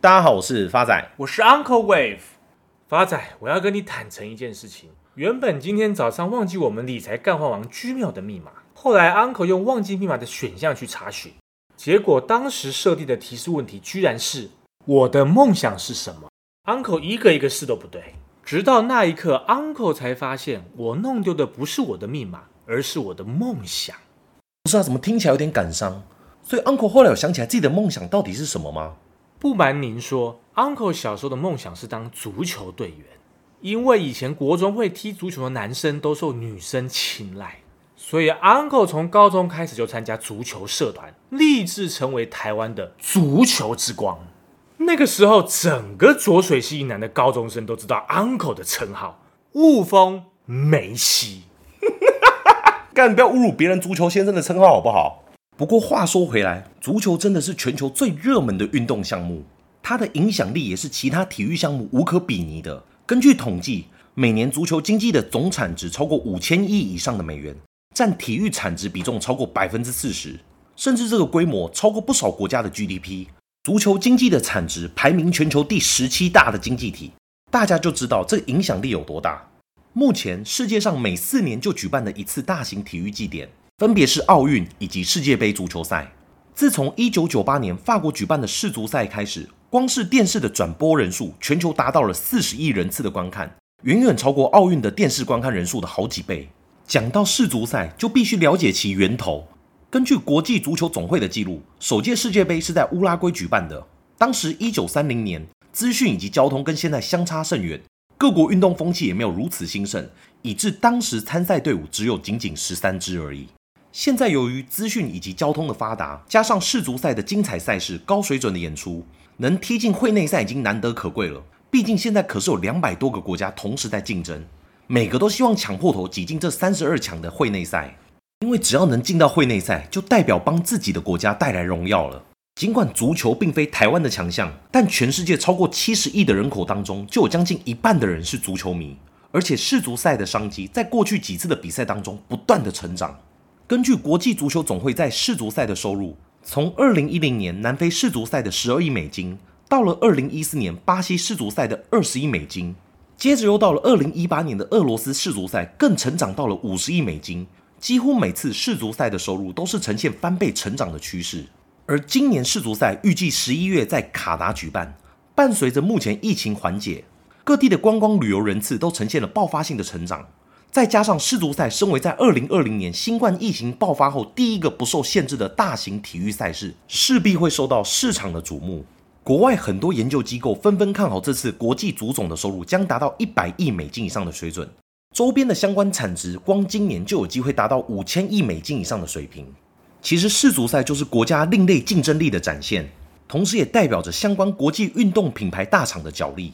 大家好，我是发仔，我是 Uncle Wave。发仔，我要跟你坦诚一件事情。原本今天早上忘记我们理财干饭王 Gmail 的密码，后来 Uncle 用忘记密码的选项去查询，结果当时设定的提示问题居然是我的梦想是什么？Uncle 一个一个试都不对，直到那一刻，Uncle 才发现我弄丢的不是我的密码，而是我的梦想。不是啊，怎么听起来有点感伤？所以 Uncle 后来有想起来自己的梦想到底是什么吗？不瞒您说，Uncle 小时候的梦想是当足球队员，因为以前国中会踢足球的男生都受女生青睐，所以 Uncle 从高中开始就参加足球社团，立志成为台湾的足球之光。那个时候，整个浊水溪以南的高中生都知道 Uncle 的称号——雾峰梅西。干，不要侮辱别人足球先生的称号好不好？不过话说回来，足球真的是全球最热门的运动项目，它的影响力也是其他体育项目无可比拟的。根据统计，每年足球经济的总产值超过五千亿以上的美元，占体育产值比重超过百分之四十，甚至这个规模超过不少国家的 GDP。足球经济的产值排名全球第十七大的经济体，大家就知道这影响力有多大。目前世界上每四年就举办的一次大型体育祭典。分别是奥运以及世界杯足球赛。自从一九九八年法国举办的世足赛开始，光是电视的转播人数，全球达到了四十亿人次的观看，远远超过奥运的电视观看人数的好几倍。讲到世足赛，就必须了解其源头。根据国际足球总会的记录，首届世界杯是在乌拉圭举办的。当时一九三零年，资讯以及交通跟现在相差甚远，各国运动风气也没有如此兴盛，以致当时参赛队伍只有仅仅十三支而已。现在由于资讯以及交通的发达，加上世足赛的精彩赛事、高水准的演出，能踢进会内赛已经难得可贵了。毕竟现在可是有两百多个国家同时在竞争，每个都希望抢破头挤进这三十二强的会内赛。因为只要能进到会内赛，就代表帮自己的国家带来荣耀了。尽管足球并非台湾的强项，但全世界超过七十亿的人口当中，就有将近一半的人是足球迷。而且世足赛的商机，在过去几次的比赛当中不断的成长。根据国际足球总会在世足赛的收入，从二零一零年南非世足赛的十二亿美金，到了二零一四年巴西世足赛的二十亿美金，接着又到了二零一八年的俄罗斯世足赛，更成长到了五十亿美金。几乎每次世足赛的收入都是呈现翻倍成长的趋势。而今年世足赛预计十一月在卡达举办，伴随着目前疫情缓解，各地的观光旅游人次都呈现了爆发性的成长。再加上世足赛身为在二零二零年新冠疫情爆发后第一个不受限制的大型体育赛事，势必会受到市场的瞩目。国外很多研究机构纷纷看好这次国际足总的收入将达到一百亿美金以上的水准，周边的相关产值光今年就有机会达到五千亿美金以上的水平。其实世足赛就是国家另类竞争力的展现，同时也代表着相关国际运动品牌大厂的角力。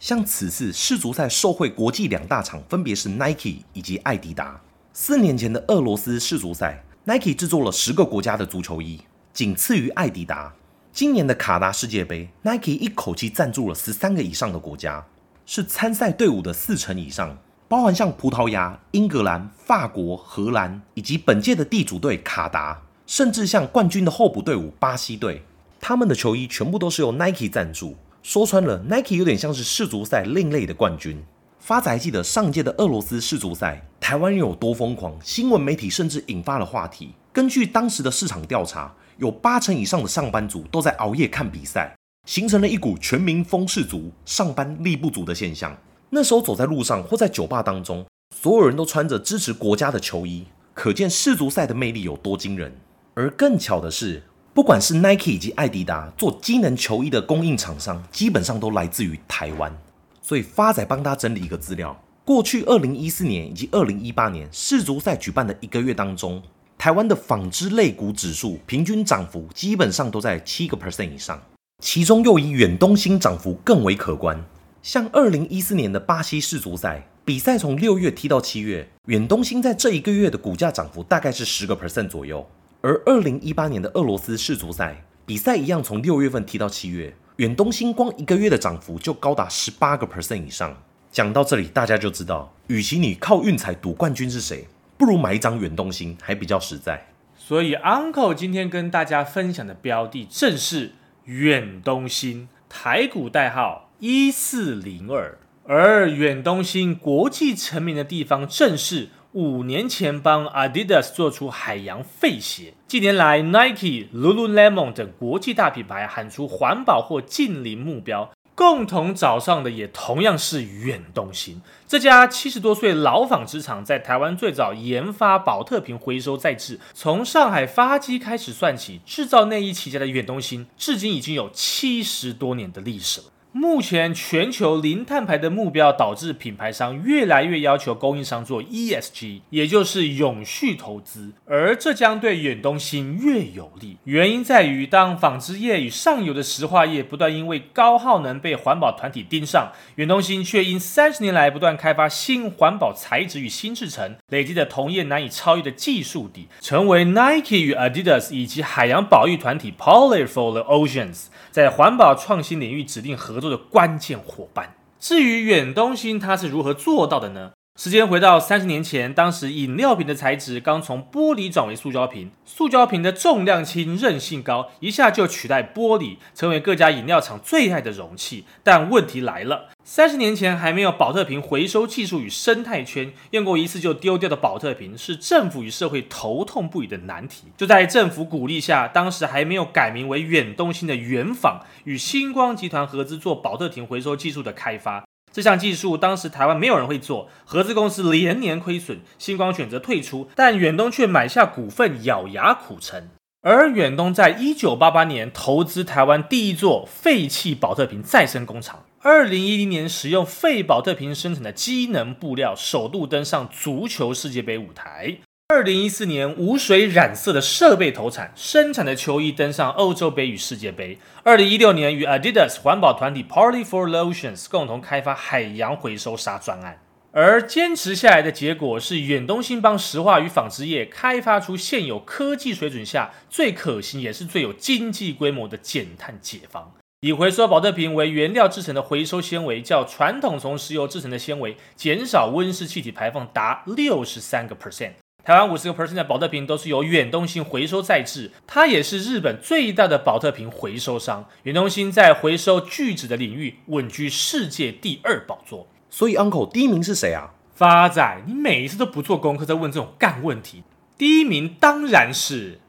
像此次世足赛受惠国际两大厂，分别是 Nike 以及艾迪达。四年前的俄罗斯世足赛，Nike 制作了十个国家的足球衣，仅次于艾迪达。今年的卡达世界杯，Nike 一口气赞助了十三个以上的国家，是参赛队伍的四成以上，包含像葡萄牙、英格兰、法国、荷兰，以及本届的地主队卡达，甚至像冠军的候补队伍巴西队，他们的球衣全部都是由 Nike 赞助。说穿了，Nike 有点像是世足赛另类的冠军。发仔还记得上届的俄罗斯世足赛，台湾人有多疯狂？新闻媒体甚至引发了话题。根据当时的市场调查，有八成以上的上班族都在熬夜看比赛，形成了一股全民疯世足、上班力不足的现象。那时候走在路上或在酒吧当中，所有人都穿着支持国家的球衣，可见世足赛的魅力有多惊人。而更巧的是，不管是 Nike 以及爱迪达做机能球衣的供应厂商，基本上都来自于台湾。所以发仔帮他整理一个资料：过去二零一四年以及二零一八年世足赛举办的一个月当中，台湾的纺织类股指数平均涨幅基本上都在七个 percent 以上，其中又以远东新涨幅更为可观。像二零一四年的巴西世足赛，比赛从六月踢到七月，远东新在这一个月的股价涨幅大概是十个 percent 左右。而二零一八年的俄罗斯世足赛比赛一样，从六月份踢到七月，远东新光一个月的涨幅就高达十八个 percent 以上。讲到这里，大家就知道，与其你靠运彩赌冠军是谁，不如买一张远东新还比较实在。所以，Uncle 今天跟大家分享的标的正是远东新。台股代号一四零二。而远东新国际成名的地方，正是五年前帮 Adidas 做出海洋废鞋。近年来，Nike、Lululemon 等国际大品牌喊出环保或近零目标，共同找上的也同样是远东新。这家七十多岁老纺织厂，在台湾最早研发宝特瓶回收再制，从上海发迹开始算起，制造内衣起家的远东新，至今已经有七十多年的历史了。目前全球零碳排的目标导致品牌商越来越要求供应商做 ESG，也就是永续投资，而这将对远东新越有利。原因在于，当纺织业与上游的石化业不断因为高耗能被环保团体盯上，远东新却因三十年来不断开发新环保材质与新制程，累积的同业难以超越的技术底，成为 Nike 与 Adidas 以及海洋保育团体 Polar for the Oceans 在环保创新领域指定合作作的关键伙伴。至于远东星，它是如何做到的呢？时间回到三十年前，当时饮料瓶的材质刚从玻璃转为塑胶瓶，塑胶瓶的重量轻、韧性高，一下就取代玻璃，成为各家饮料厂最爱的容器。但问题来了，三十年前还没有宝特瓶回收技术与生态圈，用过一次就丢掉的宝特瓶是政府与社会头痛不已的难题。就在政府鼓励下，当时还没有改名为远东新的远纺与星光集团合资做宝特瓶回收技术的开发。这项技术当时台湾没有人会做，合资公司连年亏损，星光选择退出，但远东却买下股份，咬牙苦撑。而远东在一九八八年投资台湾第一座废弃宝特瓶再生工厂，二零一零年使用废宝特瓶生产的机能布料，首度登上足球世界杯舞台。二零一四年，无水染色的设备投产，生产的球衣登上欧洲杯与世界杯。二零一六年，与 Adidas 环保团体 Party for the Oceans 共同开发海洋回收纱专案。而坚持下来的结果是，远东新邦石化与纺织业开发出现有科技水准下最可行也是最有经济规模的减碳解方。以回收宝特瓶为原料制成的回收纤维，较传统从石油制成的纤维减少温室气体排放达六十三个 percent。台湾五十个 percent 的宝特瓶都是由远东新回收再制，它也是日本最大的宝特瓶回收商。远东新在回收聚酯的领域稳居世界第二宝座。所以，Uncle 第一名是谁啊？发仔，你每一次都不做功课，在问这种干问题。第一名当然是……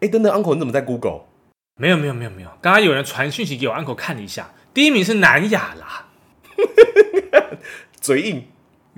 哎，等等，Uncle 你怎么在 Google？没有，没有，没有，没有。刚刚有人传讯息给我，Uncle 看了一下，第一名是南亚啦。嘴硬。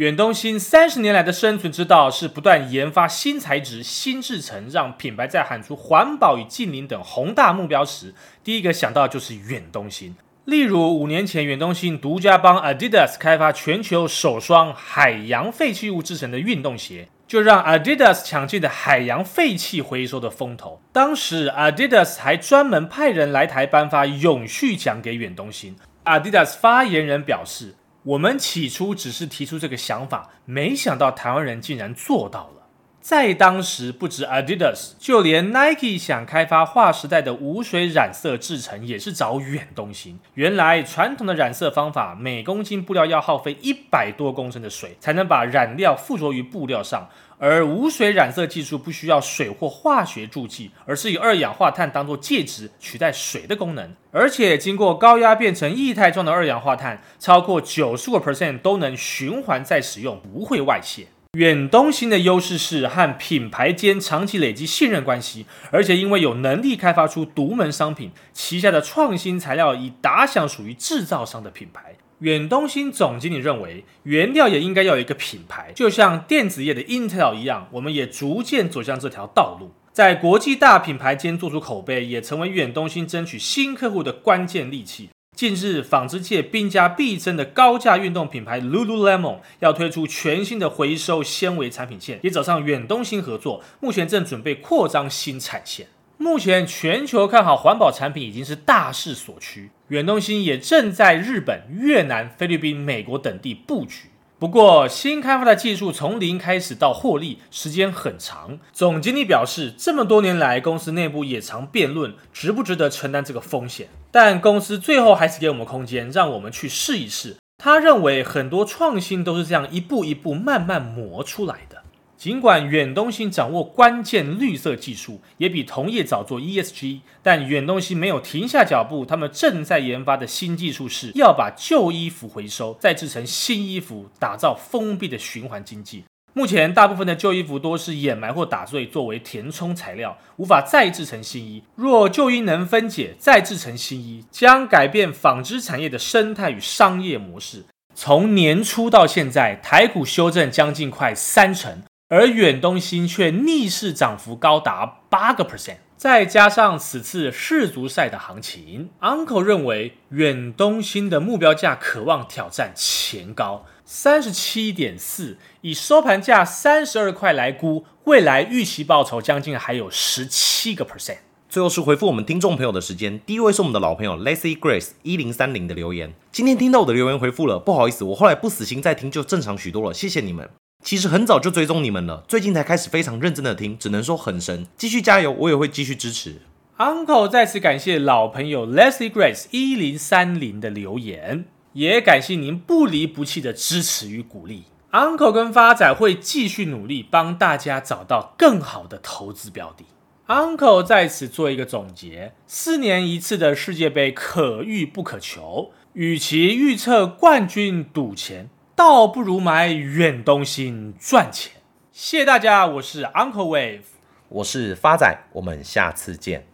远东新三十年来的生存之道是不断研发新材质、新制程，让品牌在喊出环保与净零等宏大目标时，第一个想到就是远东新。例如五年前，远东新独家帮 Adidas 开发全球首双海洋废弃物制成的运动鞋，就让 Adidas 抢尽了海洋废弃回收的风头。当时 Adidas 还专门派人来台颁发永续奖给远东新。Adidas 发言人表示。我们起初只是提出这个想法，没想到台湾人竟然做到了。在当时，不止 Adidas，就连 Nike 想开发划时代的无水染色制成，也是找远东新。原来传统的染色方法，每公斤布料要耗费一百多公升的水，才能把染料附着于布料上。而无水染色技术不需要水或化学助剂，而是以二氧化碳当做介质取代水的功能，而且经过高压变成液态状的二氧化碳，超过九十五 percent 都能循环再使用，不会外泄。远东新的优势是和品牌间长期累积信任关系，而且因为有能力开发出独门商品，旗下的创新材料已打响属于制造商的品牌。远东新总经理认为，原料也应该要有一个品牌，就像电子业的 Intel 一样，我们也逐渐走向这条道路，在国际大品牌间做出口碑，也成为远东新争取新客户的关键利器。近日，纺织界兵家必争的高价运动品牌 Lululemon 要推出全新的回收纤维产品线，也找上远东新合作，目前正准备扩张新产线。目前全球看好环保产品已经是大势所趋，远东新也正在日本、越南、菲律宾、美国等地布局。不过，新开发的技术从零开始到获利时间很长。总经理表示，这么多年来，公司内部也常辩论值不值得承担这个风险，但公司最后还是给我们空间，让我们去试一试。他认为很多创新都是这样一步一步慢慢磨出来的。尽管远东新掌握关键绿色技术，也比同业早做 ESG，但远东新没有停下脚步。他们正在研发的新技术是要把旧衣服回收，再制成新衣服，打造封闭的循环经济。目前，大部分的旧衣服多是掩埋或打碎作为填充材料，无法再制成新衣。若旧衣能分解再制成新衣，将改变纺织产业的生态与商业模式。从年初到现在，台股修正将近快三成。而远东新却逆势涨幅高达八个 percent，再加上此次世足赛的行情，Uncle 认为远东新的目标价渴望挑战前高三十七点四，以收盘价三十二块来估，未来预期报酬将近还有十七个 percent。最后是回复我们听众朋友的时间，第一位是我们的老朋友 Lacy Grace 一零三零的留言，今天听到我的留言回复了，不好意思，我后来不死心再听就正常许多了，谢谢你们。其实很早就追踪你们了，最近才开始非常认真的听，只能说很神，继续加油，我也会继续支持。Uncle 再次感谢老朋友 Leslie Grace 一零三零的留言，也感谢您不离不弃的支持与鼓励。Uncle 跟发仔会继续努力，帮大家找到更好的投资标的。Uncle 在此做一个总结：四年一次的世界杯可遇不可求，与其预测冠军赌钱。倒不如买远东新赚钱。谢谢大家，我是 Uncle Wave，我是发仔，我们下次见。